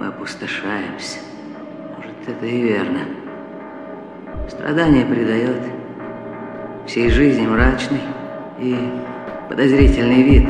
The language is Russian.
мы опустошаемся. Может, это и верно. Страдание придает всей жизни мрачный и подозрительный вид.